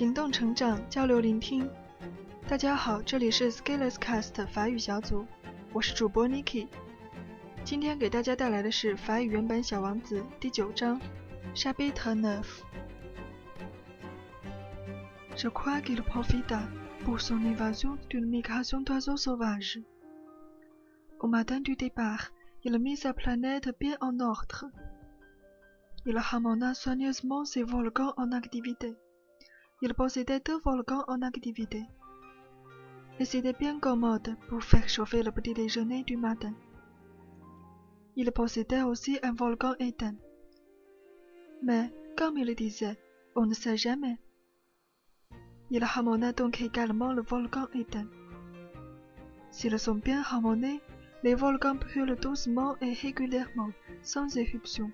行动成长，交流聆听。大家好，这里是 Skilless Cast 法语小组，我是主播 Niki。今天给大家带来的是法语原版《小王子》第九章 Chapitre Neuf。Je crois qu'il profita pour son évasion d'une migration d'oiseaux sauvages. Au matin du départ, il mit sa planète bien en ordre. Il ramena soigneusement ses volcans en activité. Il possédait deux volcans en activité. Et c'était bien commode pour faire chauffer le petit déjeuner du matin. Il possédait aussi un volcan éteint. Mais, comme il disait, on ne sait jamais. Il ramena donc également le volcan éteint. S'ils sont bien ramenés, les volcans brûlent doucement et régulièrement, sans éruption.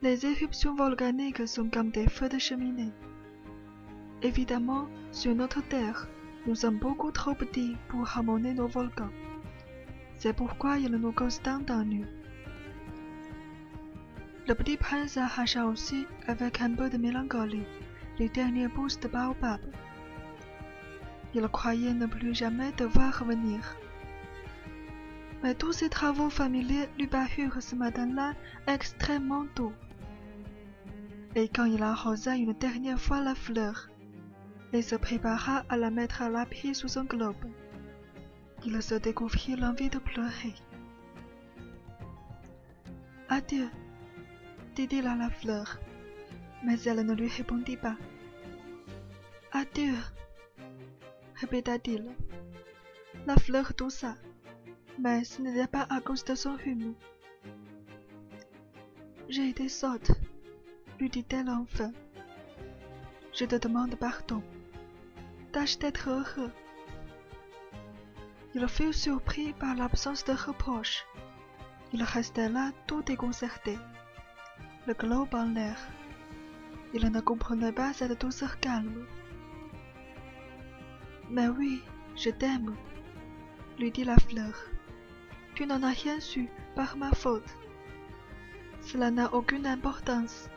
Les éruptions volcaniques sont comme des feux de cheminée. Évidemment, sur notre Terre, nous sommes beaucoup trop petits pour ramener nos volcans. C'est pourquoi ils nous causent tant d'ennuis. Le petit prince arracha aussi, avec un peu de mélancolie, les dernières pousses de baobab. Il croyait ne plus jamais devoir revenir. Mais tous ces travaux familiers lui parurent ce matin-là extrêmement doux. Et quand il arrosa une dernière fois la fleur, et se prépara à la mettre à l'abri sous un globe, il se découvrit l'envie de pleurer. Adieu, dit-il à la fleur, mais elle ne lui répondit pas. Adieu, répéta-t-il. La fleur toussa, mais ce n'était pas à cause de son rhume. J'ai été sotte, lui dit-elle enfin. Je te demande pardon. D'être heureux. Il fut surpris par l'absence de reproche. Il restait là tout déconcerté, le globe en l'air. Il ne comprenait pas cette douceur calme. Mais oui, je t'aime, lui dit la fleur. Tu n'en as rien su par ma faute. Cela n'a aucune importance.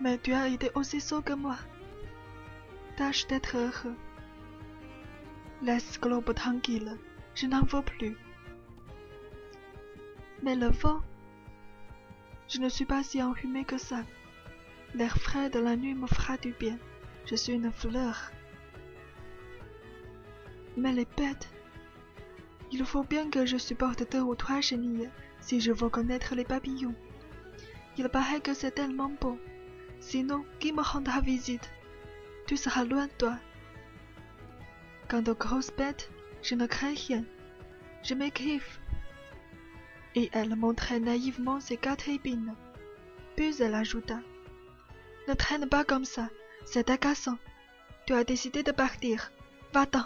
Mais tu as été aussi sot que moi. Tâche d'être heureux. Laisse globe tranquille, je n'en veux plus. Mais le vent, je ne suis pas si enrhumée que ça. L'air frais de la nuit me fera du bien. Je suis une fleur. Mais les bêtes, il faut bien que je supporte deux ou trois chenilles si je veux connaître les papillons. Il paraît que c'est tellement beau. Sinon, qui me rendra visite? Tu seras loin, toi. Quant aux grosses bêtes, je ne crains rien. Je m'écrive. Et elle montrait naïvement ses quatre épines. Puis elle ajouta Ne traîne pas comme ça, c'est agaçant. Tu as décidé de partir. Va-t'en.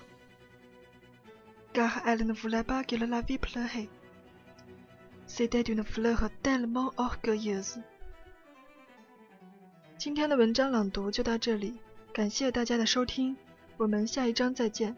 Car elle ne voulait pas qu'il la vît pleurer. C'était une fleur tellement orgueilleuse. 今天的文章朗读就到这里， 感谢大家的收听，我们下一章再见。